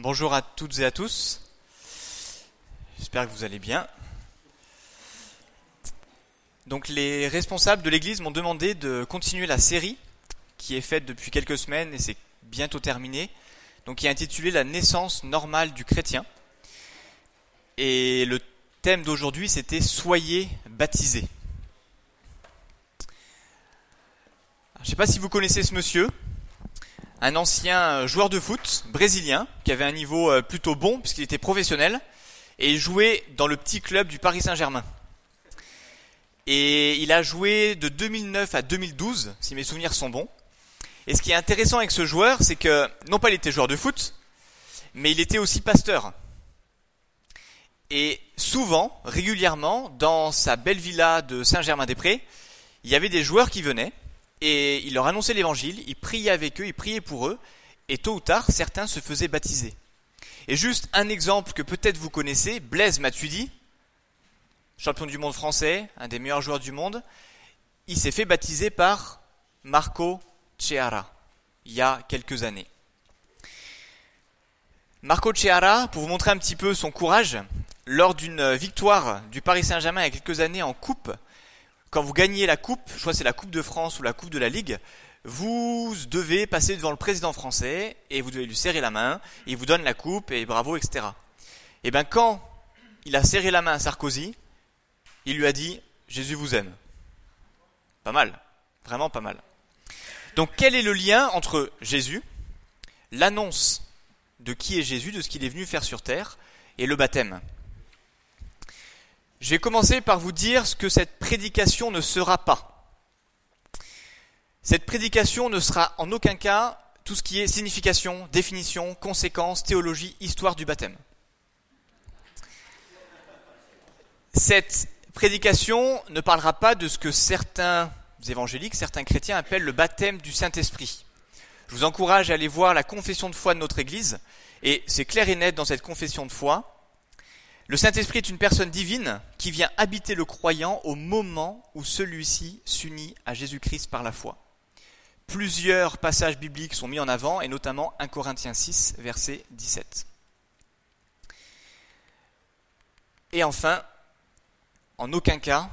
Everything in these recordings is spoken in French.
Bonjour à toutes et à tous. J'espère que vous allez bien. Donc les responsables de l'Église m'ont demandé de continuer la série qui est faite depuis quelques semaines et c'est bientôt terminé. Donc qui est intitulée La naissance normale du chrétien. Et le thème d'aujourd'hui c'était Soyez baptisés. Je ne sais pas si vous connaissez ce monsieur un ancien euh, joueur de foot brésilien qui avait un niveau euh, plutôt bon puisqu'il était professionnel et jouait dans le petit club du Paris Saint-Germain. Et il a joué de 2009 à 2012, si mes souvenirs sont bons. Et ce qui est intéressant avec ce joueur, c'est que non pas il était joueur de foot, mais il était aussi pasteur. Et souvent, régulièrement, dans sa belle villa de Saint-Germain-des-Prés, il y avait des joueurs qui venaient et il leur annonçait l'évangile, il priait avec eux, il priait pour eux, et tôt ou tard, certains se faisaient baptiser. Et juste un exemple que peut-être vous connaissez, Blaise Matuidi, champion du monde français, un des meilleurs joueurs du monde, il s'est fait baptiser par Marco Ceara, il y a quelques années. Marco Ceara, pour vous montrer un petit peu son courage, lors d'une victoire du Paris Saint-Germain il y a quelques années en coupe, quand vous gagnez la coupe, je crois c'est la Coupe de France ou la Coupe de la Ligue, vous devez passer devant le président français et vous devez lui serrer la main, il vous donne la coupe et bravo, etc. Et bien quand il a serré la main à Sarkozy, il lui a dit Jésus vous aime. Pas mal, vraiment pas mal. Donc quel est le lien entre Jésus, l'annonce de qui est Jésus, de ce qu'il est venu faire sur terre, et le baptême? Je vais commencer par vous dire ce que cette prédication ne sera pas. Cette prédication ne sera en aucun cas tout ce qui est signification, définition, conséquence, théologie, histoire du baptême. Cette prédication ne parlera pas de ce que certains évangéliques, certains chrétiens appellent le baptême du Saint-Esprit. Je vous encourage à aller voir la confession de foi de notre Église, et c'est clair et net dans cette confession de foi. Le Saint-Esprit est une personne divine qui vient habiter le croyant au moment où celui-ci s'unit à Jésus-Christ par la foi. Plusieurs passages bibliques sont mis en avant, et notamment 1 Corinthiens 6, verset 17. Et enfin, en aucun cas,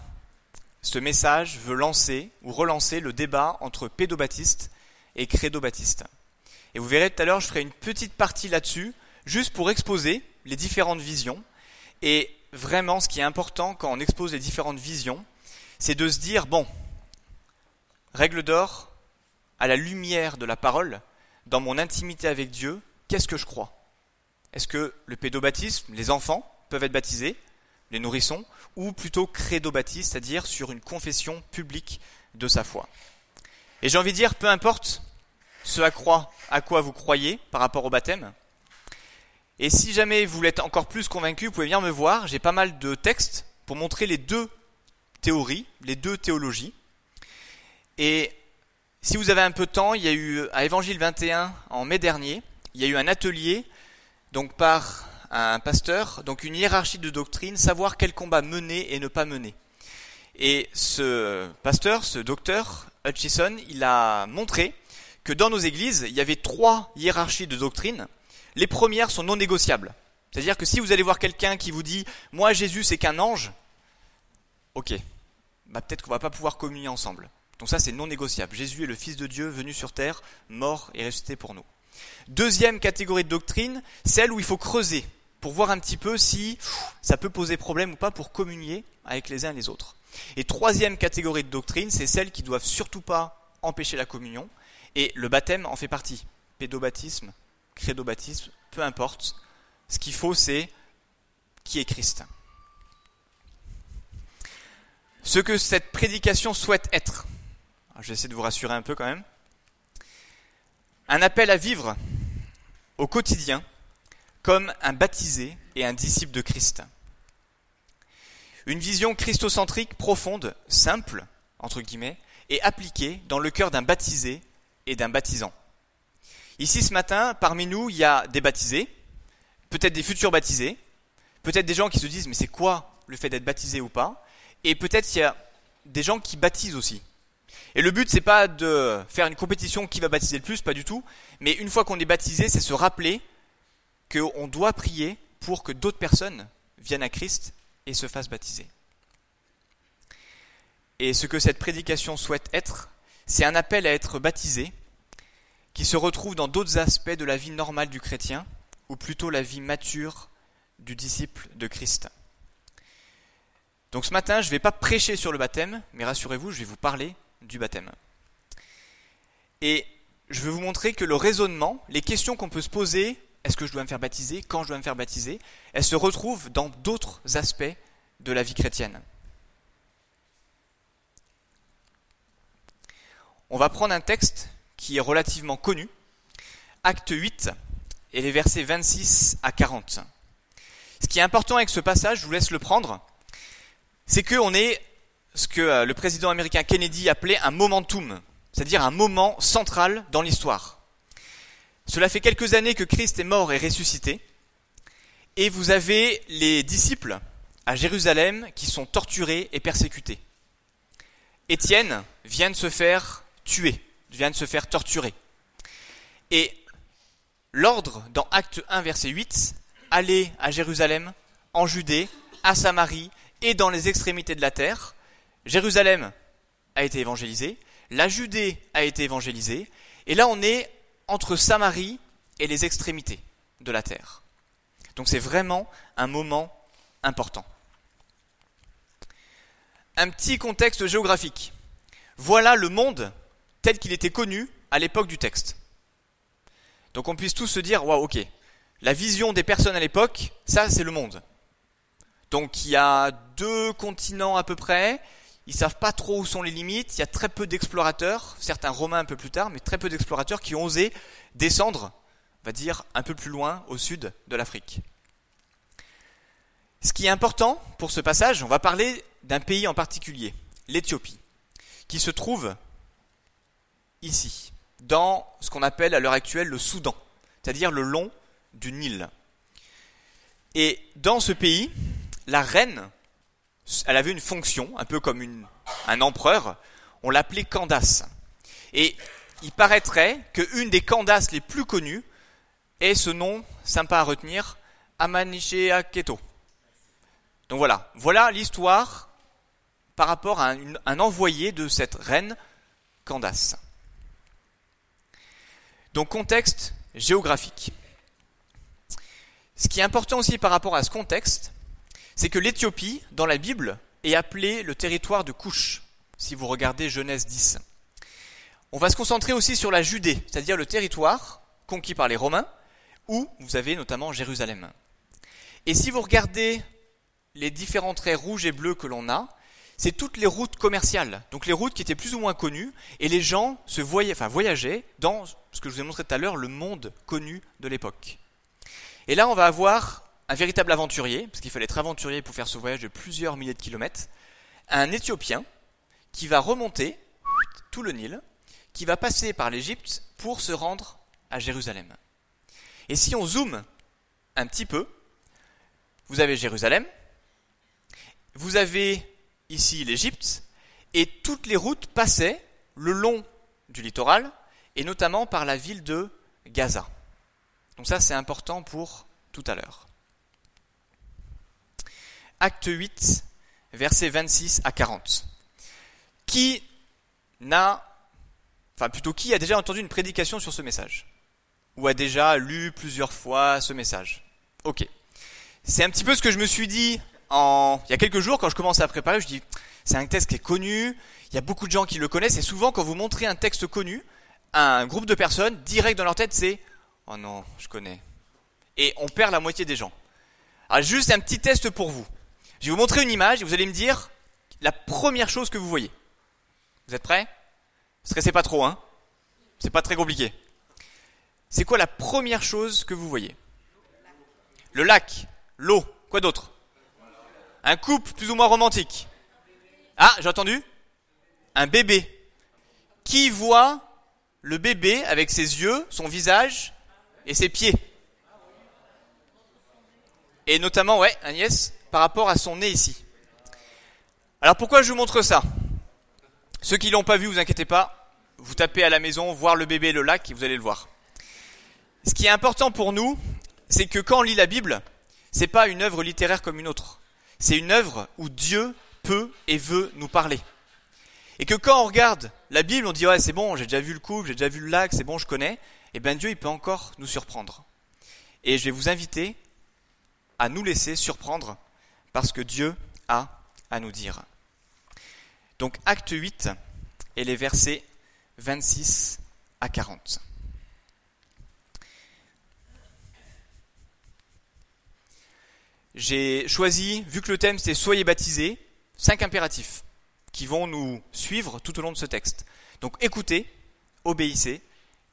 ce message veut lancer ou relancer le débat entre pédobaptiste et crédobaptiste. Et vous verrez tout à l'heure, je ferai une petite partie là-dessus, juste pour exposer les différentes visions et vraiment, ce qui est important quand on expose les différentes visions, c'est de se dire, bon, règle d'or, à la lumière de la parole, dans mon intimité avec Dieu, qu'est-ce que je crois? Est-ce que le pédobaptisme, les enfants, peuvent être baptisés, les nourrissons, ou plutôt crédobaptiste, c'est-à-dire sur une confession publique de sa foi? Et j'ai envie de dire, peu importe ce à quoi vous croyez par rapport au baptême, et si jamais vous l'êtes encore plus convaincu, vous pouvez venir me voir. J'ai pas mal de textes pour montrer les deux théories, les deux théologies. Et si vous avez un peu de temps, il y a eu à Évangile 21 en mai dernier, il y a eu un atelier donc par un pasteur, donc une hiérarchie de doctrine, savoir quel combat mener et ne pas mener. Et ce pasteur, ce docteur Hutchison, il a montré que dans nos églises, il y avait trois hiérarchies de doctrine les premières sont non négociables. C'est-à-dire que si vous allez voir quelqu'un qui vous dit Moi, Jésus, c'est qu'un ange, ok, bah, peut-être qu'on va pas pouvoir communier ensemble. Donc ça, c'est non négociable. Jésus est le Fils de Dieu venu sur terre, mort et ressuscité pour nous. Deuxième catégorie de doctrine, celle où il faut creuser pour voir un petit peu si ça peut poser problème ou pas pour communier avec les uns et les autres. Et troisième catégorie de doctrine, c'est celles qui doivent surtout pas empêcher la communion, et le baptême en fait partie. Pédobaptisme, credo-baptisme, peu importe. Ce qu'il faut, c'est qui est Christ. Ce que cette prédication souhaite être, je vais essayer de vous rassurer un peu quand même, un appel à vivre au quotidien comme un baptisé et un disciple de Christ. Une vision christocentrique profonde, simple, entre guillemets, et appliquée dans le cœur d'un baptisé et d'un baptisant. Ici ce matin, parmi nous, il y a des baptisés, peut-être des futurs baptisés, peut-être des gens qui se disent mais c'est quoi le fait d'être baptisé ou pas? Et peut-être il y a des gens qui baptisent aussi. Et le but c'est pas de faire une compétition qui va baptiser le plus, pas du tout, mais une fois qu'on est baptisé, c'est se rappeler qu'on doit prier pour que d'autres personnes viennent à Christ et se fassent baptiser. Et ce que cette prédication souhaite être, c'est un appel à être baptisé qui se retrouve dans d'autres aspects de la vie normale du chrétien, ou plutôt la vie mature du disciple de Christ. Donc ce matin, je ne vais pas prêcher sur le baptême, mais rassurez-vous, je vais vous parler du baptême. Et je vais vous montrer que le raisonnement, les questions qu'on peut se poser, est-ce que je dois me faire baptiser, quand je dois me faire baptiser, elles se retrouvent dans d'autres aspects de la vie chrétienne. On va prendre un texte qui est relativement connu, acte 8 et les versets 26 à 40. Ce qui est important avec ce passage, je vous laisse le prendre, c'est qu'on est ce que euh, le président américain Kennedy appelait un momentum, c'est-à-dire un moment central dans l'histoire. Cela fait quelques années que Christ est mort et ressuscité, et vous avez les disciples à Jérusalem qui sont torturés et persécutés. Étienne vient de se faire tuer, vient de se faire torturer. Et l'ordre dans Acte 1, verset 8, aller à Jérusalem, en Judée, à Samarie et dans les extrémités de la terre. Jérusalem a été évangélisée, la Judée a été évangélisée, et là on est entre Samarie et les extrémités de la terre. Donc c'est vraiment un moment important. Un petit contexte géographique. Voilà le monde tel qu'il était connu à l'époque du texte. Donc on puisse tous se dire, waouh, ok, la vision des personnes à l'époque, ça c'est le monde. Donc il y a deux continents à peu près, ils savent pas trop où sont les limites, il y a très peu d'explorateurs, certains romains un peu plus tard, mais très peu d'explorateurs qui ont osé descendre, on va dire, un peu plus loin au sud de l'Afrique. Ce qui est important pour ce passage, on va parler d'un pays en particulier, l'Éthiopie, qui se trouve ici, dans ce qu'on appelle à l'heure actuelle le Soudan, c'est-à-dire le long du Nil. Et dans ce pays, la reine, elle avait une fonction, un peu comme un empereur, on l'appelait Candace. Et il paraîtrait qu'une des Candaces les plus connues est ce nom sympa à retenir, Amaniche Aketo. Donc voilà, voilà l'histoire par rapport à un envoyé de cette reine Candace. Donc contexte géographique. Ce qui est important aussi par rapport à ce contexte, c'est que l'Éthiopie, dans la Bible, est appelée le territoire de Couche, si vous regardez Genèse 10. On va se concentrer aussi sur la Judée, c'est-à-dire le territoire conquis par les Romains, où vous avez notamment Jérusalem. Et si vous regardez les différents traits rouges et bleus que l'on a, c'est toutes les routes commerciales, donc les routes qui étaient plus ou moins connues, et les gens se voyaient, enfin, voyageaient dans ce que je vous ai montré tout à l'heure, le monde connu de l'époque. Et là, on va avoir un véritable aventurier, parce qu'il fallait être aventurier pour faire ce voyage de plusieurs milliers de kilomètres, un Éthiopien qui va remonter tout le Nil, qui va passer par l'Égypte pour se rendre à Jérusalem. Et si on zoome un petit peu, vous avez Jérusalem, vous avez ici l'Égypte, et toutes les routes passaient le long du littoral, et notamment par la ville de Gaza. Donc ça, c'est important pour tout à l'heure. Acte 8, versets 26 à 40. Qui n'a, enfin plutôt qui a déjà entendu une prédication sur ce message? Ou a déjà lu plusieurs fois ce message? Ok. C'est un petit peu ce que je me suis dit il y a quelques jours, quand je commençais à préparer, je dis, c'est un texte qui est connu, il y a beaucoup de gens qui le connaissent, et souvent, quand vous montrez un texte connu un groupe de personnes, direct dans leur tête, c'est, oh non, je connais. Et on perd la moitié des gens. Alors, juste un petit test pour vous. Je vais vous montrer une image, et vous allez me dire la première chose que vous voyez. Vous êtes prêts? Stressez pas trop, hein C'est pas très compliqué. C'est quoi la première chose que vous voyez? Le lac, l'eau, quoi d'autre? Un couple plus ou moins romantique. Ah, j'ai entendu Un bébé. Qui voit le bébé avec ses yeux, son visage et ses pieds? Et notamment, ouais, Agnès, par rapport à son nez ici. Alors pourquoi je vous montre ça? Ceux qui l'ont pas vu, vous inquiétez pas, vous tapez à la maison, voir le bébé et le lac, et vous allez le voir. Ce qui est important pour nous, c'est que quand on lit la Bible, c'est pas une œuvre littéraire comme une autre. C'est une œuvre où Dieu peut et veut nous parler. Et que quand on regarde la Bible, on dit ouais c'est bon, j'ai déjà vu le couple, j'ai déjà vu le lac, c'est bon, je connais. Et eh bien Dieu, il peut encore nous surprendre. Et je vais vous inviter à nous laisser surprendre parce que Dieu a à nous dire. Donc acte 8 et les versets 26 à 40. J'ai choisi, vu que le thème c'est Soyez baptisés, cinq impératifs qui vont nous suivre tout au long de ce texte. Donc écoutez, obéissez,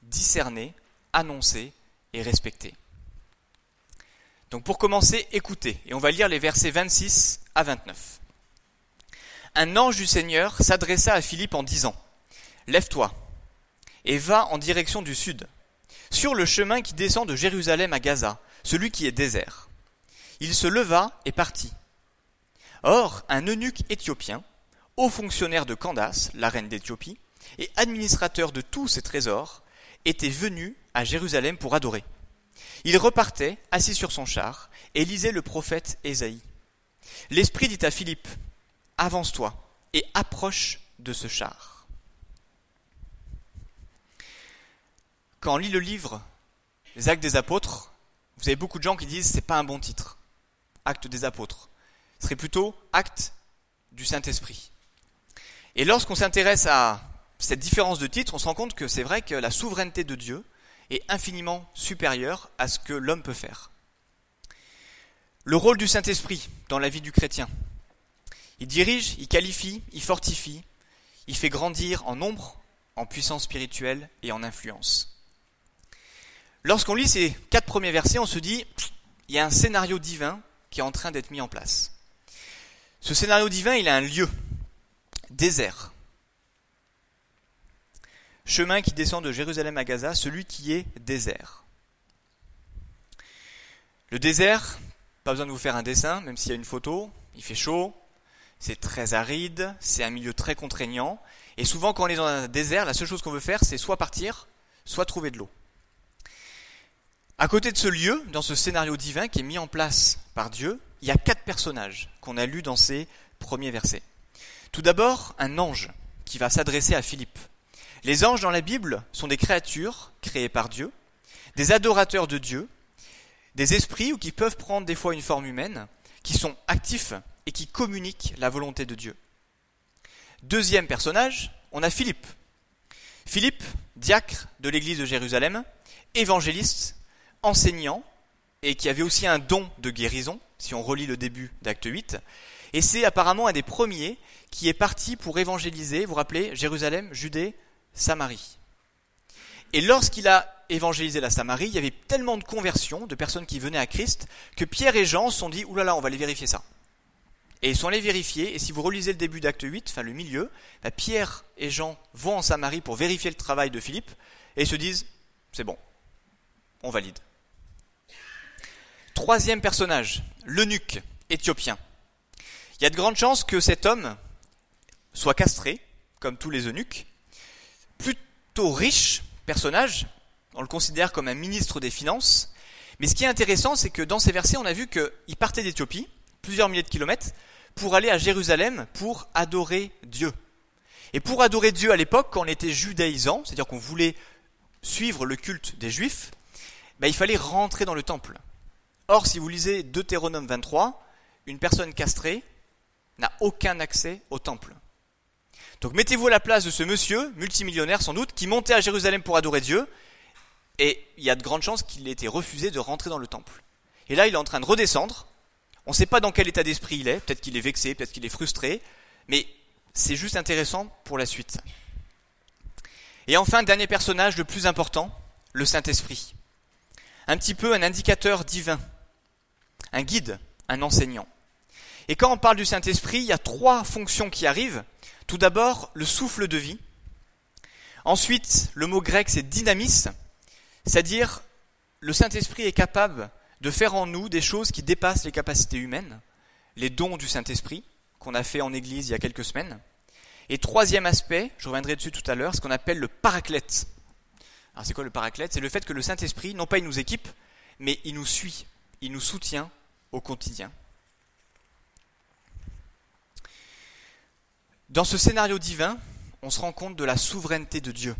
discernez, annoncez et respectez. Donc pour commencer, écoutez, et on va lire les versets 26 à 29. Un ange du Seigneur s'adressa à Philippe en disant, Lève-toi et va en direction du sud, sur le chemin qui descend de Jérusalem à Gaza, celui qui est désert. Il se leva et partit. Or, un eunuque éthiopien, haut fonctionnaire de Candace, la reine d'Éthiopie, et administrateur de tous ses trésors, était venu à Jérusalem pour adorer. Il repartait, assis sur son char, et lisait le prophète Ésaïe. L'Esprit dit à Philippe, Avance-toi et approche de ce char. Quand on lit le livre Les Actes des Apôtres, vous avez beaucoup de gens qui disent c'est pas un bon titre. Actes des Apôtres. Ce serait plutôt Actes du Saint-Esprit. Et lorsqu'on s'intéresse à cette différence de titre, on se rend compte que c'est vrai que la souveraineté de Dieu est infiniment supérieure à ce que l'homme peut faire. Le rôle du Saint-Esprit dans la vie du chrétien. Il dirige, il qualifie, il fortifie, il fait grandir en nombre, en puissance spirituelle et en influence. Lorsqu'on lit ces quatre premiers versets, on se dit, il y a un scénario divin qui est en train d'être mis en place. Ce scénario divin, il a un lieu, désert. Chemin qui descend de Jérusalem à Gaza, celui qui est désert. Le désert, pas besoin de vous faire un dessin, même s'il y a une photo, il fait chaud, c'est très aride, c'est un milieu très contraignant, et souvent quand on est dans un désert, la seule chose qu'on veut faire, c'est soit partir, soit trouver de l'eau. À côté de ce lieu, dans ce scénario divin qui est mis en place par Dieu, il y a quatre personnages qu'on a lus dans ces premiers versets. Tout d'abord, un ange qui va s'adresser à Philippe. Les anges dans la Bible sont des créatures créées par Dieu, des adorateurs de Dieu, des esprits ou qui peuvent prendre des fois une forme humaine, qui sont actifs et qui communiquent la volonté de Dieu. Deuxième personnage, on a Philippe. Philippe, diacre de l'église de Jérusalem, évangéliste, enseignant, et qui avait aussi un don de guérison, si on relit le début d'acte 8, et c'est apparemment un des premiers qui est parti pour évangéliser, vous vous rappelez, Jérusalem, Judée, Samarie. Et lorsqu'il a évangélisé la Samarie, il y avait tellement de conversions, de personnes qui venaient à Christ, que Pierre et Jean se sont dit, oulala, on va aller vérifier ça. Et ils sont allés vérifier, et si vous relisez le début d'acte 8, enfin le milieu, bah, Pierre et Jean vont en Samarie pour vérifier le travail de Philippe, et se disent, c'est bon, on valide. Troisième personnage, l'eunuque éthiopien. Il y a de grandes chances que cet homme soit castré, comme tous les eunuques. Plutôt riche personnage, on le considère comme un ministre des Finances. Mais ce qui est intéressant, c'est que dans ces versets, on a vu qu'il partait d'Éthiopie, plusieurs milliers de kilomètres, pour aller à Jérusalem pour adorer Dieu. Et pour adorer Dieu à l'époque, quand on était judaïsant, c'est-à-dire qu'on voulait suivre le culte des Juifs, ben, il fallait rentrer dans le temple. Or, si vous lisez Deutéronome 23, une personne castrée n'a aucun accès au temple. Donc mettez-vous à la place de ce monsieur, multimillionnaire sans doute, qui montait à Jérusalem pour adorer Dieu, et il y a de grandes chances qu'il ait été refusé de rentrer dans le temple. Et là, il est en train de redescendre. On ne sait pas dans quel état d'esprit il est, peut-être qu'il est vexé, peut-être qu'il est frustré, mais c'est juste intéressant pour la suite. Et enfin, dernier personnage, le plus important, le Saint-Esprit. Un petit peu un indicateur divin, un guide, un enseignant. Et quand on parle du Saint-Esprit, il y a trois fonctions qui arrivent. Tout d'abord, le souffle de vie. Ensuite, le mot grec, c'est dynamis, c'est-à-dire le Saint-Esprit est capable de faire en nous des choses qui dépassent les capacités humaines, les dons du Saint-Esprit, qu'on a fait en Église il y a quelques semaines. Et troisième aspect, je reviendrai dessus tout à l'heure, ce qu'on appelle le paraclète. Alors c'est quoi le paraclète? C'est le fait que le Saint-Esprit, non pas il nous équipe, mais il nous suit, il nous soutient au quotidien. Dans ce scénario divin, on se rend compte de la souveraineté de Dieu.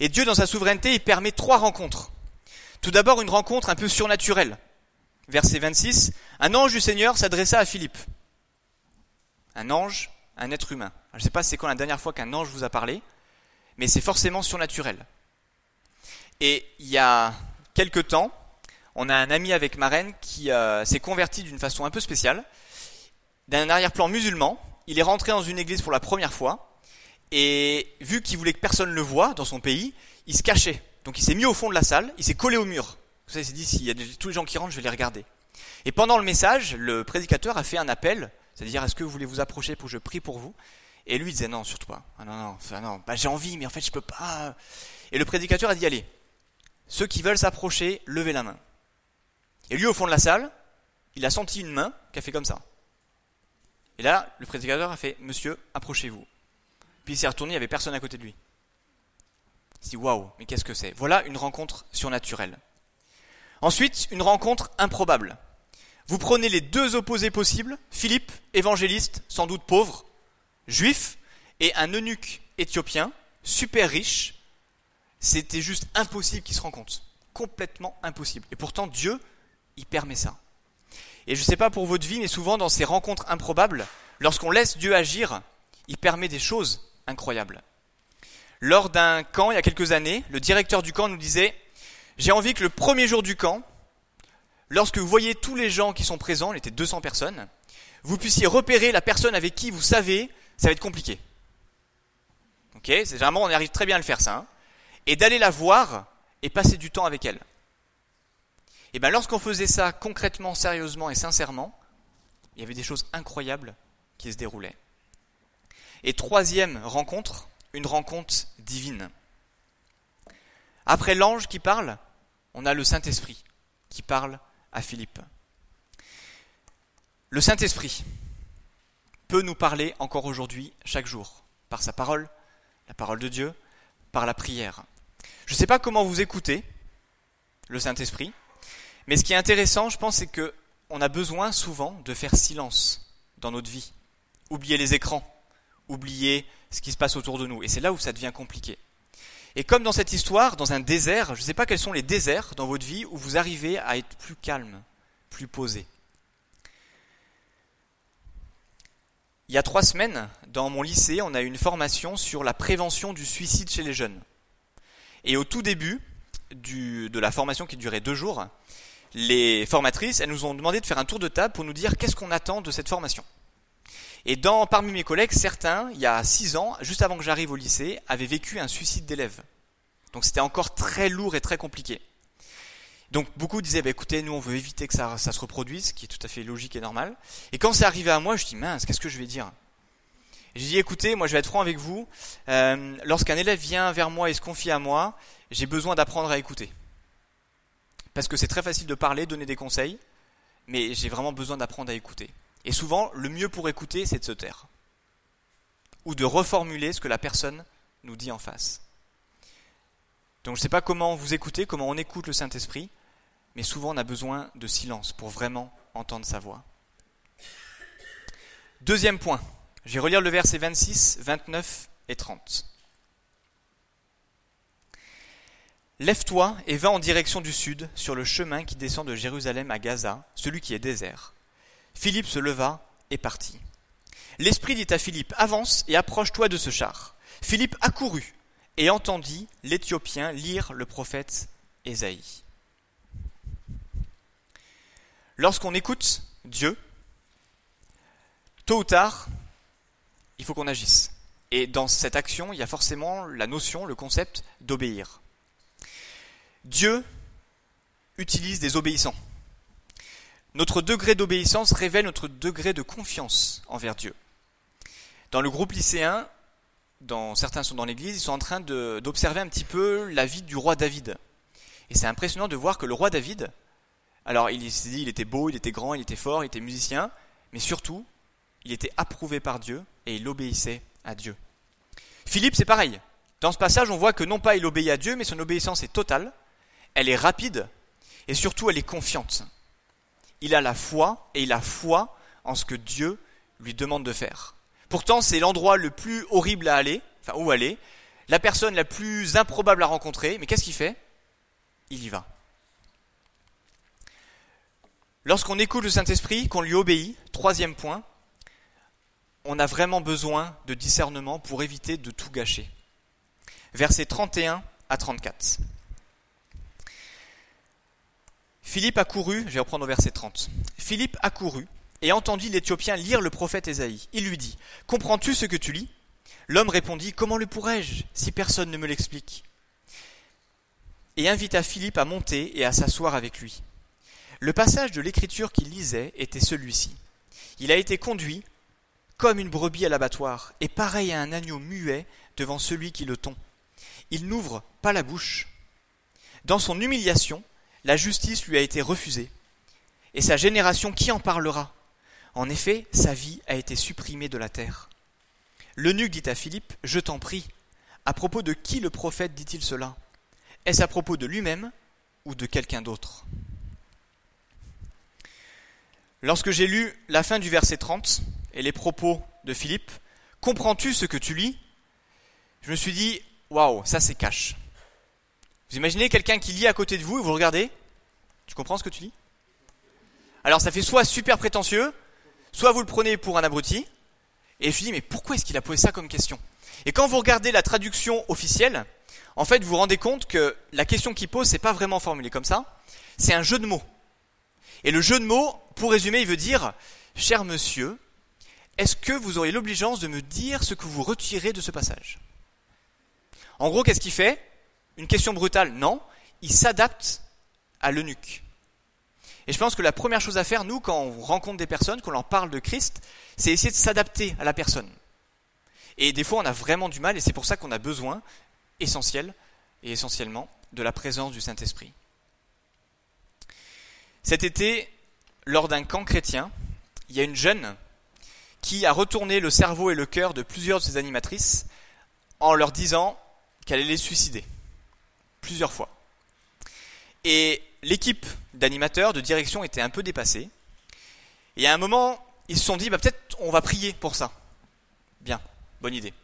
Et Dieu, dans sa souveraineté, il permet trois rencontres. Tout d'abord, une rencontre un peu surnaturelle. Verset 26, un ange du Seigneur s'adressa à Philippe. Un ange, un être humain. je ne sais pas c'est quand la dernière fois qu'un ange vous a parlé, mais c'est forcément surnaturel. Et il y a quelque temps, on a un ami avec ma qui euh, s'est converti d'une façon un peu spéciale. D'un arrière-plan musulman, il est rentré dans une église pour la première fois, et vu qu'il voulait que personne le voie dans son pays, il se cachait. Donc il s'est mis au fond de la salle, il s'est collé au mur. Il s'est dit, s'il y a tous les gens qui rentrent, je vais les regarder. Et pendant le message, le prédicateur a fait un appel, c'est-à-dire, est-ce que vous voulez vous approcher pour que je prie pour vous? Et lui disait, non, surtout pas. Ah, non, non, non, bah, j'ai envie, mais en fait, je peux pas. Et le prédicateur a dit, allez, ceux qui veulent s'approcher, levez la main. Et lui, au fond de la salle, il a senti une main qui a fait comme ça. Et là, le prédicateur a fait, monsieur, approchez-vous. Puis il s'est retourné, il n'y avait personne à côté de lui. Il s'est dit, waouh, mais qu'est-ce que c'est? Voilà une rencontre surnaturelle. Ensuite, une rencontre improbable. Vous prenez les deux opposés possibles, Philippe, évangéliste, sans doute pauvre, juif, et un eunuque éthiopien, super riche. C'était juste impossible qu'ils se rencontrent. Complètement impossible. Et pourtant, Dieu, il permet ça. Et je ne sais pas pour votre vie, mais souvent dans ces rencontres improbables, lorsqu'on laisse Dieu agir, il permet des choses incroyables. Lors d'un camp, il y a quelques années, le directeur du camp nous disait, j'ai envie que le premier jour du camp, lorsque vous voyez tous les gens qui sont présents, il était 200 personnes, vous puissiez repérer la personne avec qui vous savez, ça va être compliqué. Ok, c'est généralement on arrive très bien à le faire ça, hein. et d'aller la voir et passer du temps avec elle. Et bien lorsqu'on faisait ça concrètement, sérieusement et sincèrement, il y avait des choses incroyables qui se déroulaient. Et troisième rencontre, une rencontre divine. Après l'ange qui parle, on a le Saint-Esprit qui parle à Philippe. Le Saint-Esprit peut nous parler encore aujourd'hui, chaque jour, par sa parole, la parole de Dieu, par la prière. Je ne sais pas comment vous écoutez le Saint-Esprit, mais ce qui est intéressant, je pense, c'est que on a besoin souvent de faire silence dans notre vie. Oublier les écrans, oublier ce qui se passe autour de nous. Et c'est là où ça devient compliqué. Et comme dans cette histoire, dans un désert, je ne sais pas quels sont les déserts dans votre vie où vous arrivez à être plus calme, plus posé. Il y a trois semaines, dans mon lycée, on a eu une formation sur la prévention du suicide chez les jeunes. Et au tout début de la formation qui durait deux jours, les formatrices, elles nous ont demandé de faire un tour de table pour nous dire qu'est-ce qu'on attend de cette formation. Et parmi mes collègues, certains, il y a six ans, juste avant que j'arrive au lycée, avaient vécu un suicide d'élève. Donc c'était encore très lourd et très compliqué. Donc beaucoup disaient, bah, écoutez, nous on veut éviter que ça, ça se reproduise, ce qui est tout à fait logique et normal. Et quand c'est arrivé à moi, je dis, mince, qu'est-ce que je vais dire? J'ai dit, écoutez, moi je vais être franc avec vous, euh, lorsqu'un élève vient vers moi et se confie à moi, j'ai besoin d'apprendre à écouter. Parce que c'est très facile de parler, donner des conseils, mais j'ai vraiment besoin d'apprendre à écouter. Et souvent, le mieux pour écouter, c'est de se taire. Ou de reformuler ce que la personne nous dit en face. Donc je ne sais pas comment vous écoutez, comment on écoute le Saint-Esprit, mais souvent on a besoin de silence pour vraiment entendre sa voix. Deuxième point, je vais relire le verset 26, 29 et 30. Lève-toi et va en direction du sud, sur le chemin qui descend de Jérusalem à Gaza, celui qui est désert. Philippe se leva et partit. L'Esprit dit à Philippe, avance et approche-toi de ce char. Philippe accourut et entendit l'Éthiopien lire le prophète Ésaïe. Lorsqu'on écoute Dieu, tôt ou tard, il faut qu'on agisse. Et dans cette action, il y a forcément la notion, le concept d'obéir. Dieu utilise des obéissants. Notre degré d'obéissance révèle notre degré de confiance envers Dieu. Dans le groupe lycéen, dans, certains sont dans l'église, ils sont en train d'observer un petit peu la vie du roi David. Et c'est impressionnant de voir que le roi David, alors il s'est dit, il était beau, il était grand, il était fort, il était musicien, mais surtout, il était approuvé par Dieu et il obéissait à Dieu. Philippe, c'est pareil. Dans ce passage, on voit que non pas il obéit à Dieu, mais son obéissance est totale, elle est rapide, Et surtout, elle est confiante. Il a la foi et il a foi en ce que Dieu lui demande de faire. Pourtant, c'est l'endroit le plus horrible à aller, enfin où aller, la personne la plus improbable à rencontrer, mais qu'est-ce qu'il fait? Il y va. Lorsqu'on écoute le Saint-Esprit, qu'on lui obéit, troisième point, on a vraiment besoin de discernement pour éviter de tout gâcher. Versets 31 à 34. Philippe a couru, je vais reprendre au verset 30. Philippe a couru et entendit l'Éthiopien lire le prophète Ésaïe. Il lui dit Comprends-tu ce que tu lis? L'homme répondit Comment le pourrais-je si personne ne me l'explique? Et invita Philippe à monter et à s'asseoir avec lui. Le passage de l'écriture qu'il lisait était celui-ci. Il a été conduit comme une brebis à l'abattoir, et pareil à un agneau muet devant celui qui le tond. Il n'ouvre pas la bouche. Dans son humiliation, la justice lui a été refusée. Et sa génération, qui en parlera? En effet, sa vie a été supprimée de la terre. L'eunuque dit à Philippe, Je t'en prie, à propos de qui le prophète dit-il cela? Est-ce à propos de lui-même ou de quelqu'un d'autre? Lorsque j'ai lu la fin du verset 30 et les propos de Philippe, comprends-tu ce que tu lis? Je me suis dit, waouh, ça c'est cash. Vous imaginez quelqu'un qui lit à côté de vous et vous regardez? Tu comprends ce que tu lis? Alors ça fait soit super prétentieux, soit vous le prenez pour un abruti, et je me dit, mais pourquoi est-ce qu'il a posé ça comme question? Et quand vous regardez la traduction officielle, en fait, vous vous rendez compte que la question qu'il pose, c'est pas vraiment formulé comme ça, c'est un jeu de mots. Et le jeu de mots, pour résumer, il veut dire, cher monsieur, est-ce que vous auriez l'obligeance de me dire ce que vous retirez de ce passage? En gros, qu'est-ce qu'il fait? Une question brutale Non, il s'adapte à l'eunuque. Et je pense que la première chose à faire, nous, quand on rencontre des personnes, qu'on leur parle de Christ, c'est essayer de s'adapter à la personne. Et des fois, on a vraiment du mal, et c'est pour ça qu'on a besoin, essentiel et essentiellement, de la présence du Saint-Esprit. Cet été, lors d'un camp chrétien, il y a une jeune qui a retourné le cerveau et le cœur de plusieurs de ses animatrices en leur disant qu'elle allait les suicider. Plusieurs fois. Et l'équipe d'animateurs, de direction était un peu dépassée. Et à un moment, ils se sont dit, bah, peut-être on va prier pour ça. Bien, bonne idée.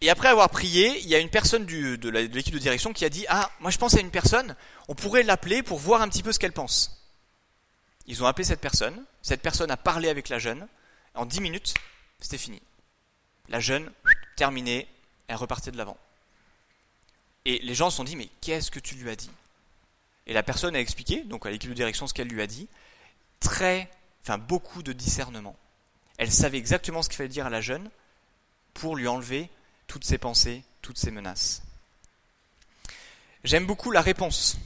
Et après avoir prié, il y a une personne de l'équipe de direction qui a dit Ah, moi je pense à une personne, on pourrait l'appeler pour voir un petit peu ce qu'elle pense. Ils ont appelé cette personne, cette personne a parlé avec la jeune, en dix minutes, c'était fini. La jeune, terminée, elle repartait de l'avant. Et les gens se sont dit Mais qu'est-ce que tu lui as dit? Et la personne a expliqué, donc à l'équipe de direction, ce qu'elle lui a dit. Très, enfin beaucoup de discernement. Elle savait exactement ce qu'il fallait dire à la jeune pour lui enlever toutes ces pensées, toutes ces menaces. J'aime beaucoup la réponse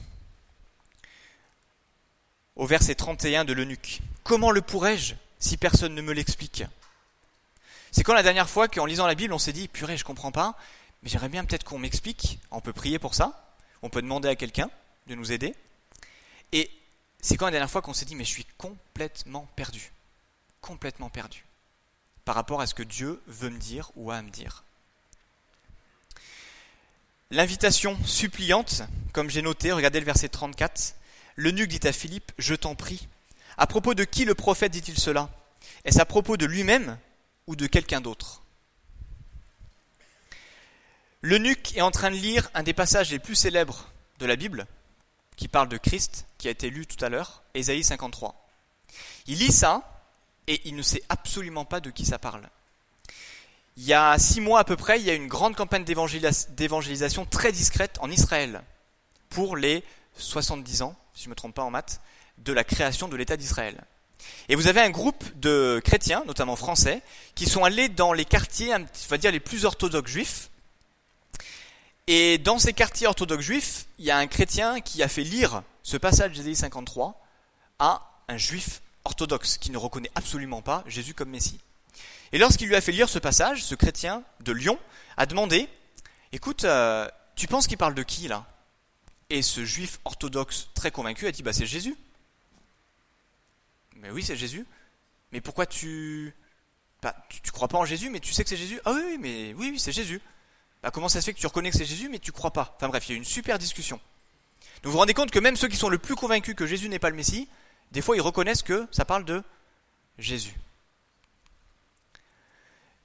au verset 31 de l'eunuque. Comment le pourrais-je si personne ne me l'explique? C'est quand la dernière fois qu'en lisant la Bible, on s'est dit, purée, je comprends pas, mais j'aimerais bien peut-être qu'on m'explique. On peut prier pour ça. On peut demander à quelqu'un de nous aider. Et c'est quand la dernière fois qu'on s'est dit, mais je suis complètement perdu. Complètement perdu. Par rapport à ce que Dieu veut me dire ou a à me dire. L'invitation suppliante, comme j'ai noté, regardez le verset 34. L'eunuque dit à Philippe, Je t'en prie. À propos de qui le prophète dit-il cela? Est-ce à propos de lui-même ou de quelqu'un d'autre? L'eunuque est en train de lire un des passages les plus célèbres de la Bible, qui parle de Christ, qui a été lu tout à l'heure, Ésaïe 53. Il lit ça et il ne sait absolument pas de qui ça parle. Il y a six mois à peu près, il y a une grande campagne d'évangélisation très discrète en Israël pour les 70 ans, si je ne me trompe pas en maths, de la création de l'État d'Israël. Et vous avez un groupe de chrétiens, notamment français, qui sont allés dans les quartiers, on va dire les plus orthodoxes juifs. Et dans ces quartiers orthodoxes juifs, il y a un chrétien qui a fait lire ce passage d'Ésaïe 53 à un juif orthodoxe qui ne reconnaît absolument pas Jésus comme Messie. Et lorsqu'il lui a fait lire ce passage, ce chrétien de Lyon a demandé, écoute, euh, tu penses qu'il parle de qui là? Et ce juif orthodoxe très convaincu a dit, bah c'est Jésus. Mais oui, c'est Jésus. Mais pourquoi tu... Bah, tu, crois pas en Jésus, mais tu sais que c'est Jésus? Ah oui, mais oui, c'est Jésus. Bah, comment ça se fait que tu reconnais que c'est Jésus, mais tu crois pas? Enfin bref, il y a une super discussion. vous vous rendez compte que même ceux qui sont le plus convaincus que Jésus n'est pas le Messie, des fois ils reconnaissent que ça parle de Jésus.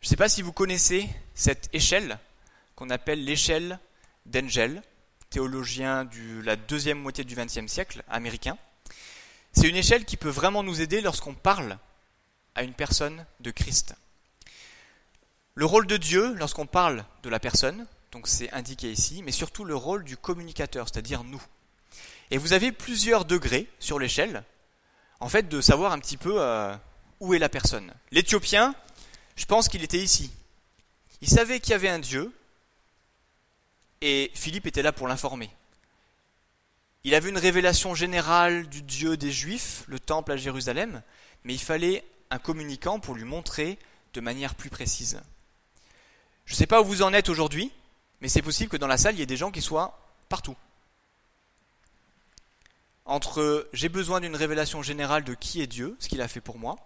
Je ne sais pas si vous connaissez cette échelle qu'on appelle l'échelle d'Engel, théologien de la deuxième moitié du XXe siècle, américain. C'est une échelle qui peut vraiment nous aider lorsqu'on parle à une personne de Christ. Le rôle de Dieu, lorsqu'on parle de la personne, donc c'est indiqué ici, mais surtout le rôle du communicateur, c'est-à-dire nous. Et vous avez plusieurs degrés sur l'échelle, en fait, de savoir un petit peu euh, où est la personne. L'Éthiopien, je pense qu'il était ici. Il savait qu'il y avait un Dieu, et Philippe était là pour l'informer. Il avait une révélation générale du Dieu des Juifs, le temple à Jérusalem, mais il fallait un communicant pour lui montrer de manière plus précise. Je ne sais pas où vous en êtes aujourd'hui, mais c'est possible que dans la salle, il y ait des gens qui soient partout. Entre j'ai besoin d'une révélation générale de qui est Dieu, ce qu'il a fait pour moi,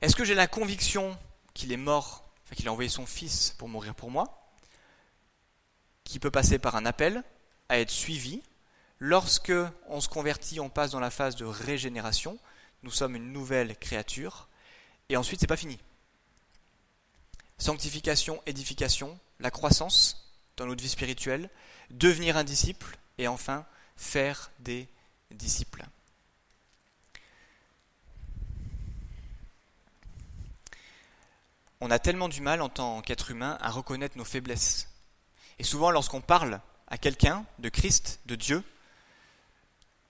est-ce que j'ai la conviction qu'il est mort, enfin, qu'il a envoyé son fils pour mourir pour moi, qui peut passer par un appel à être suivi? Lorsque on se convertit, on passe dans la phase de régénération. Nous sommes une nouvelle créature. Et ensuite, c'est pas fini. Sanctification, édification, la croissance dans notre vie spirituelle, devenir un disciple et enfin faire des disciples. On a tellement du mal en tant qu'être humain à reconnaître nos faiblesses. Et souvent lorsqu'on parle à quelqu'un de Christ, de Dieu,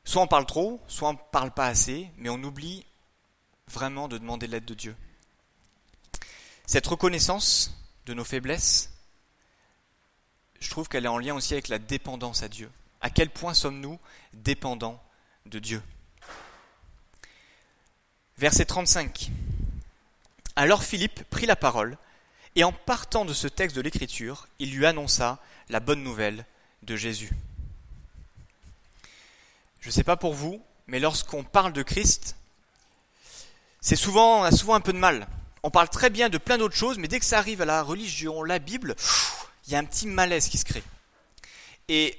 soit on parle trop, soit on ne parle pas assez, mais on oublie vraiment de demander l'aide de Dieu. Cette reconnaissance de nos faiblesses, je trouve qu'elle est en lien aussi avec la dépendance à Dieu. À quel point sommes-nous dépendants de Dieu? Verset 35. Alors Philippe prit la parole, et en partant de ce texte de l'Écriture, il lui annonça la bonne nouvelle de Jésus. Je ne sais pas pour vous, mais lorsqu'on parle de Christ, c'est souvent, souvent un peu de mal on parle très bien de plein d'autres choses, mais dès que ça arrive à la religion, la Bible, il y a un petit malaise qui se crée. Et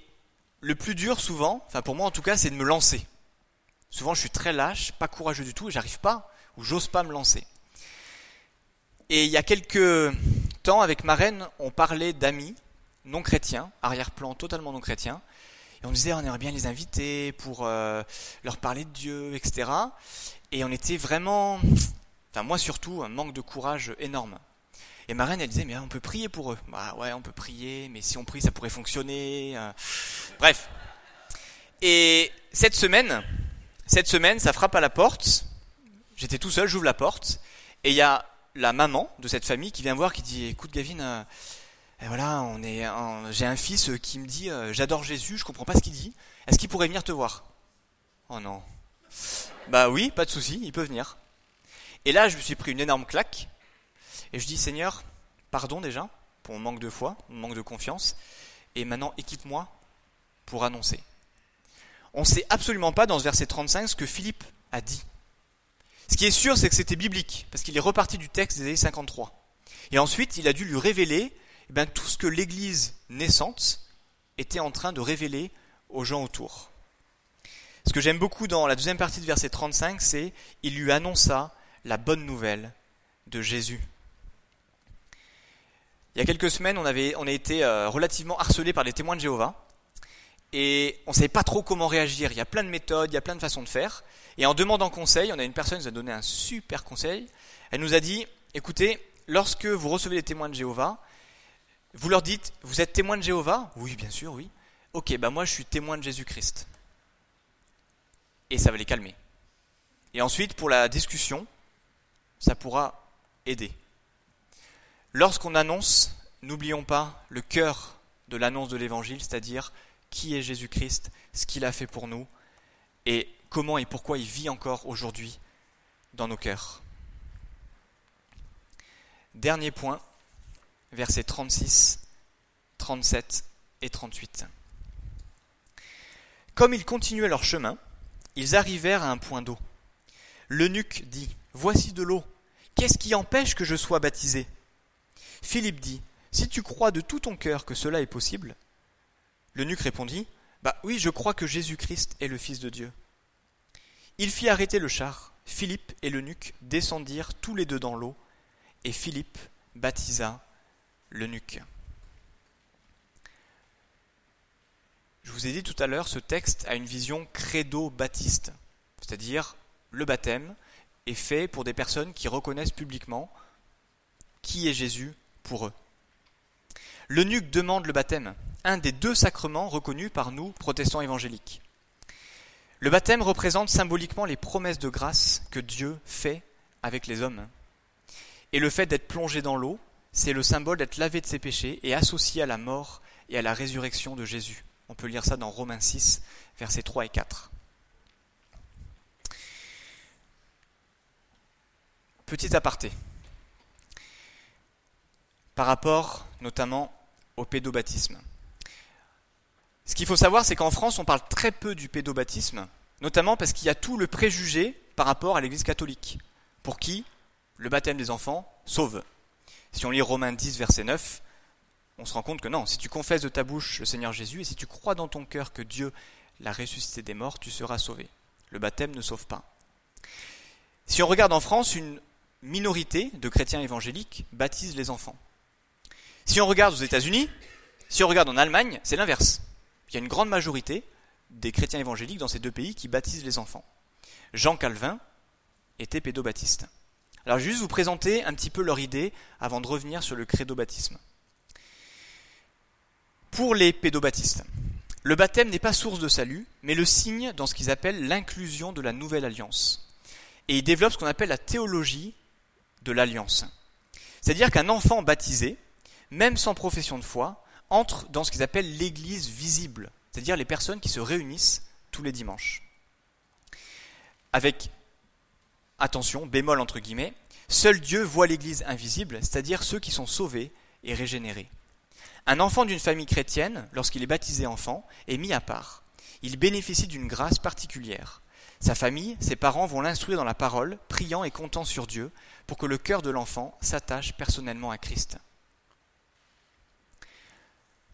le plus dur souvent, enfin pour moi en tout cas, c'est de me lancer. Souvent je suis très lâche, pas courageux du tout, et j'arrive pas, ou j'ose pas me lancer. Et il y a quelques temps, avec ma reine, on parlait d'amis non chrétiens, arrière-plan totalement non chrétiens, et on disait on aimerait bien les inviter pour euh, leur parler de Dieu, etc. Et on était vraiment Enfin, moi surtout, un manque de courage énorme. Et ma reine, elle disait, mais on peut prier pour eux. Bah ouais, on peut prier, mais si on prie, ça pourrait fonctionner. Euh. Bref. Et cette semaine, cette semaine, ça frappe à la porte. J'étais tout seul, j'ouvre la porte, et il y a la maman de cette famille qui vient voir, qui dit, écoute Gavin, euh, voilà, on est, j'ai un fils qui me dit, euh, j'adore Jésus, je comprends pas ce qu'il dit. Est-ce qu'il pourrait venir te voir? Oh non. Bah oui, pas de souci, il peut venir. Et là, je me suis pris une énorme claque. Et je dis, Seigneur, pardon déjà pour mon manque de foi, mon manque de confiance. Et maintenant, équipe-moi pour annoncer. On ne sait absolument pas dans ce verset 35 ce que Philippe a dit. Ce qui est sûr, c'est que c'était biblique, parce qu'il est reparti du texte des années 53. Et ensuite, il a dû lui révéler eh bien, tout ce que l'Église naissante était en train de révéler aux gens autour. Ce que j'aime beaucoup dans la deuxième partie de verset 35, c'est il lui annonça la bonne nouvelle de Jésus. Il y a quelques semaines, on, avait, on a été euh, relativement harcelé par les témoins de Jéhovah et on ne savait pas trop comment réagir. Il y a plein de méthodes, il y a plein de façons de faire. Et en demandant conseil, on a une personne qui nous a donné un super conseil. Elle nous a dit, écoutez, lorsque vous recevez les témoins de Jéhovah, vous leur dites, vous êtes témoin de Jéhovah? Oui, bien sûr, oui. Ok, bah moi je suis témoin de Jésus-Christ. Et ça va les calmer. Et ensuite, pour la discussion, ça pourra aider. Lorsqu'on annonce, n'oublions pas le cœur de l'annonce de l'Évangile, c'est-à-dire qui est Jésus-Christ, ce qu'il a fait pour nous, et comment et pourquoi il vit encore aujourd'hui dans nos cœurs. Dernier point, versets 36, 37 et 38. Comme ils continuaient leur chemin, ils arrivèrent à un point d'eau. L'eunuque dit Voici de l'eau. Qu'est-ce qui empêche que je sois baptisé? Philippe dit Si tu crois de tout ton cœur que cela est possible. L'eunuque répondit Bah oui, je crois que Jésus-Christ est le Fils de Dieu. Il fit arrêter le char. Philippe et l'eunuque descendirent tous les deux dans l'eau, et Philippe baptisa l'eunuque. Je vous ai dit tout à l'heure, ce texte a une vision credo-baptiste, c'est-à-dire le baptême est fait pour des personnes qui reconnaissent publiquement qui est Jésus pour eux. L'eunuque demande le baptême, un des deux sacrements reconnus par nous, protestants évangéliques. Le baptême représente symboliquement les promesses de grâce que Dieu fait avec les hommes. Et le fait d'être plongé dans l'eau, c'est le symbole d'être lavé de ses péchés et associé à la mort et à la résurrection de Jésus. On peut lire ça dans Romains 6, versets 3 et 4. Petit aparté. Par rapport notamment au pédobaptisme. Ce qu'il faut savoir, c'est qu'en France, on parle très peu du pédobaptisme, notamment parce qu'il y a tout le préjugé par rapport à l'Église catholique, pour qui le baptême des enfants sauve. Si on lit Romains 10, verset 9, on se rend compte que non, si tu confesses de ta bouche le Seigneur Jésus et si tu crois dans ton cœur que Dieu l'a ressuscité des morts, tu seras sauvé. Le baptême ne sauve pas. Si on regarde en France, une minorité de chrétiens évangéliques baptisent les enfants. Si on regarde aux États-Unis, si on regarde en Allemagne, c'est l'inverse. Il y a une grande majorité des chrétiens évangéliques dans ces deux pays qui baptisent les enfants. Jean Calvin était pédobaptiste. Alors je vais juste vous présenter un petit peu leur idée avant de revenir sur le crédo-baptisme. Pour les pédobaptistes, le baptême n'est pas source de salut, mais le signe dans ce qu'ils appellent l'inclusion de la nouvelle alliance. Et ils développent ce qu'on appelle la théologie de l'alliance. C'est-à-dire qu'un enfant baptisé, même sans profession de foi, entre dans ce qu'ils appellent l'Église visible, c'est-à-dire les personnes qui se réunissent tous les dimanches. Avec, attention, bémol entre guillemets, seul Dieu voit l'Église invisible, c'est-à-dire ceux qui sont sauvés et régénérés. Un enfant d'une famille chrétienne, lorsqu'il est baptisé enfant, est mis à part. Il bénéficie d'une grâce particulière. Sa famille, ses parents vont l'instruire dans la parole, priant et comptant sur Dieu, pour que le cœur de l'enfant s'attache personnellement à Christ.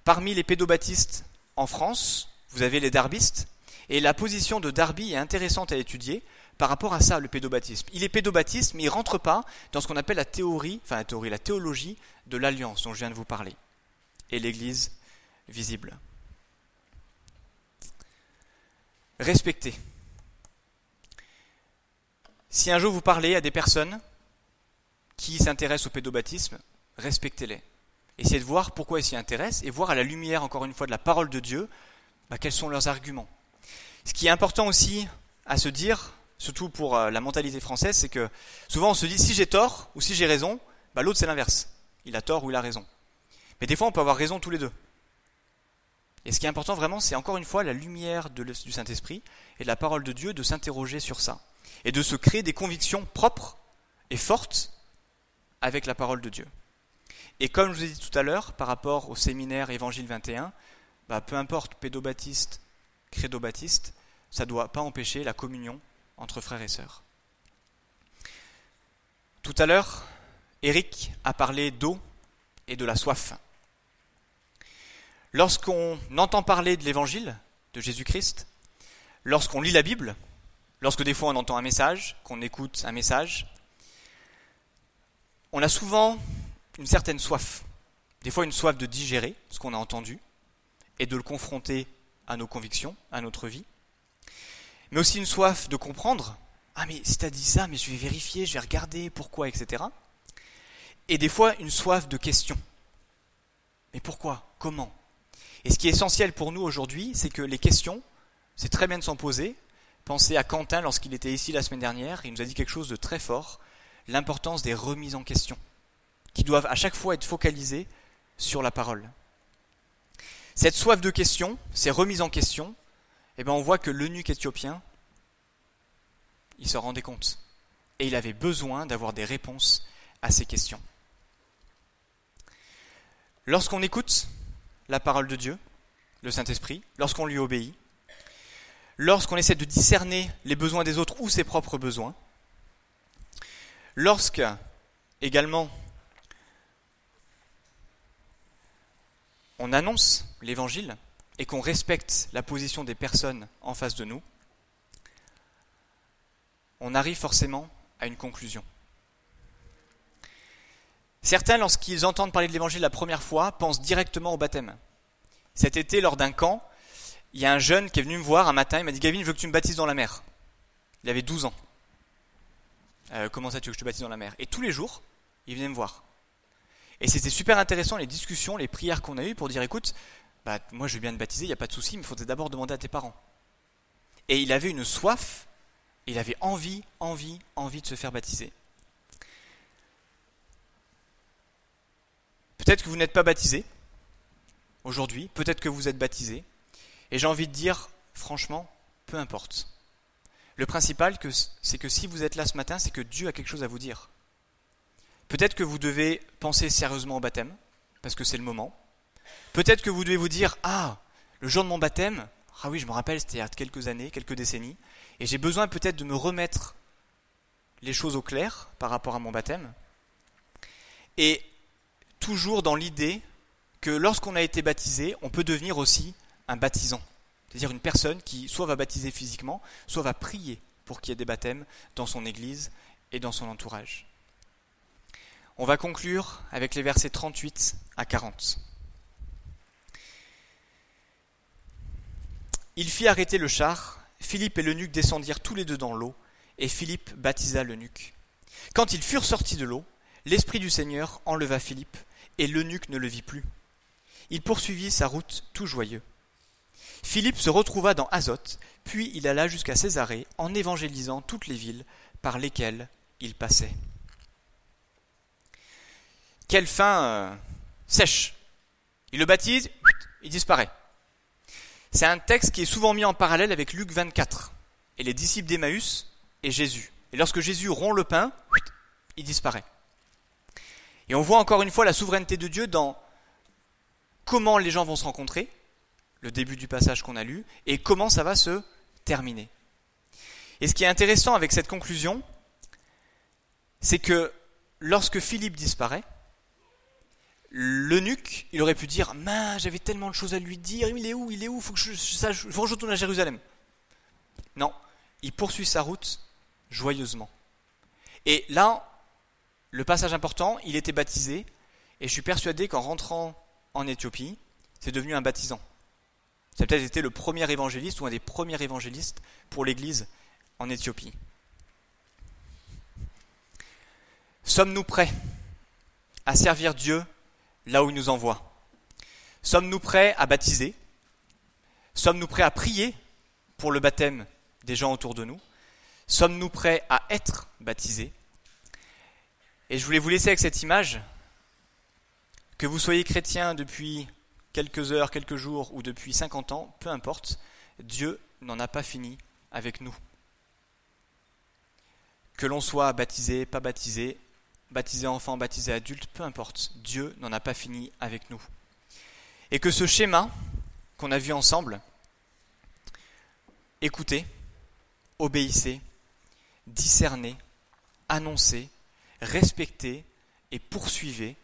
Parmi les pédobaptistes en France, vous avez les darbistes, et la position de Darby est intéressante à étudier par rapport à ça, le pédobaptisme. Il est pédobaptiste, mais il ne rentre pas dans ce qu'on appelle la théorie, enfin la la théologie de l'alliance dont je viens de vous parler, et l'Église visible. Respectez. Si un jour vous parlez à des personnes qui s'intéressent au pédobaptisme, respectez-les. Essayez de voir pourquoi ils s'y intéressent et voir à la lumière, encore une fois, de la parole de Dieu, bah, quels sont leurs arguments. Ce qui est important aussi à se dire, surtout pour euh, la mentalité française, c'est que souvent on se dit si j'ai tort ou si j'ai raison, bah, l'autre c'est l'inverse. Il a tort ou il a raison. Mais des fois on peut avoir raison tous les deux. Et ce qui est important vraiment, c'est encore une fois la lumière du Saint-Esprit et de la parole de Dieu de s'interroger sur ça. Et de se créer des convictions propres et fortes avec la parole de Dieu. Et comme je vous ai dit tout à l'heure, par rapport au séminaire Évangile 21, bah, peu importe pédobaptiste, crédobaptiste, ça ne doit pas empêcher la communion entre frères et sœurs. Tout à l'heure, Eric a parlé d'eau et de la soif. Lorsqu'on entend parler de l'évangile de Jésus-Christ, lorsqu'on lit la Bible, lorsque des fois on entend un message, qu'on écoute un message, on a souvent une certaine soif. Des fois une soif de digérer ce qu'on a entendu et de le confronter à nos convictions, à notre vie. Mais aussi une soif de comprendre. Ah mais si t'as dit ça, mais je vais vérifier, je vais regarder pourquoi, etc. Et des fois une soif de questions. Mais pourquoi? Comment Et ce qui est essentiel pour nous aujourd'hui, c'est que les questions, c'est très bien de s'en poser. Pensez à Quentin lorsqu'il était ici la semaine dernière, il nous a dit quelque chose de très fort, l'importance des remises en question qui doivent à chaque fois être focalisés sur la parole. Cette soif de questions, ces remises en question, eh ben on voit que l'eunuque éthiopien, il se rendait compte. Et il avait besoin d'avoir des réponses à ces questions. Lorsqu'on écoute la parole de Dieu, le Saint-Esprit, lorsqu'on lui obéit, lorsqu'on essaie de discerner les besoins des autres ou ses propres besoins, lorsque également on annonce l'évangile et qu'on respecte la position des personnes en face de nous, on arrive forcément à une conclusion. Certains, lorsqu'ils entendent parler de l'évangile la première fois, pensent directement au baptême. Cet été, lors d'un camp, il y a un jeune qui est venu me voir un matin, il m'a dit Gavin, je veux que tu me baptises dans la mer. Il avait 12 ans. Euh, comment ça tu veux que je te baptise dans la mer? Et tous les jours, il venait me voir. Et c'était super intéressant les discussions, les prières qu'on a eues pour dire écoute, bah, moi je veux bien te baptiser, il n'y a pas de souci, mais il faudrait d'abord demander à tes parents. Et il avait une soif, il avait envie, envie, envie de se faire baptiser. Peut-être que vous n'êtes pas baptisé aujourd'hui, peut-être que vous êtes baptisé, et j'ai envie de dire, franchement, peu importe. Le principal, c'est que si vous êtes là ce matin, c'est que Dieu a quelque chose à vous dire. Peut-être que vous devez penser sérieusement au baptême, parce que c'est le moment. Peut-être que vous devez vous dire, ah, le jour de mon baptême, ah oui, je me rappelle, c'était il y a quelques années, quelques décennies, et j'ai besoin peut-être de me remettre les choses au clair par rapport à mon baptême. Et toujours dans l'idée que lorsqu'on a été baptisé, on peut devenir aussi un baptisant. C'est-à-dire une personne qui soit va baptiser physiquement, soit va prier pour qu'il y ait des baptêmes dans son église et dans son entourage. On va conclure avec les versets 38 à 40. Il fit arrêter le char, Philippe et l'eunuque descendirent tous les deux dans l'eau, et Philippe baptisa l'eunuque. Quand ils furent sortis de l'eau, l'Esprit du Seigneur enleva Philippe, et l'eunuque ne le vit plus. Il poursuivit sa route tout joyeux. Philippe se retrouva dans Azote, puis il alla jusqu'à Césarée en évangélisant toutes les villes par lesquelles il passait. Quelle fin euh, sèche Il le baptise, il disparaît. C'est un texte qui est souvent mis en parallèle avec Luc 24 et les disciples d'Emmaüs et Jésus. Et lorsque Jésus rompt le pain, il disparaît. Et on voit encore une fois la souveraineté de Dieu dans comment les gens vont se rencontrer, le début du passage qu'on a lu, et comment ça va se terminer. Et ce qui est intéressant avec cette conclusion, c'est que lorsque Philippe disparaît, l'eunuque, il aurait pu dire Mince, j'avais tellement de choses à lui dire, il est où Il est où Il faut que je, faut que je retourne à Jérusalem. Non, il poursuit sa route joyeusement. Et là, le passage important, il était baptisé, et je suis persuadé qu'en rentrant en Éthiopie, c'est devenu un baptisant. Ça a peut-être été le premier évangéliste ou un des premiers évangélistes pour l'Église en Éthiopie. Sommes-nous prêts à servir Dieu là où il nous envoie? Sommes-nous prêts à baptiser? Sommes-nous prêts à prier pour le baptême des gens autour de nous? Sommes-nous prêts à être baptisés? Et je voulais vous laisser avec cette image, que vous soyez chrétien depuis quelques heures, quelques jours ou depuis 50 ans, peu importe, Dieu n'en a pas fini avec nous. Que l'on soit baptisé, pas baptisé, baptisé enfant, baptisé adulte, peu importe, Dieu n'en a pas fini avec nous. Et que ce schéma qu'on a vu ensemble, écoutez, obéissez, discernez, annoncez, respectez et poursuivez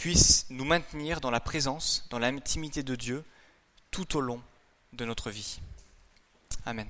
puisse nous maintenir dans la présence, dans l'intimité de Dieu tout au long de notre vie. Amen.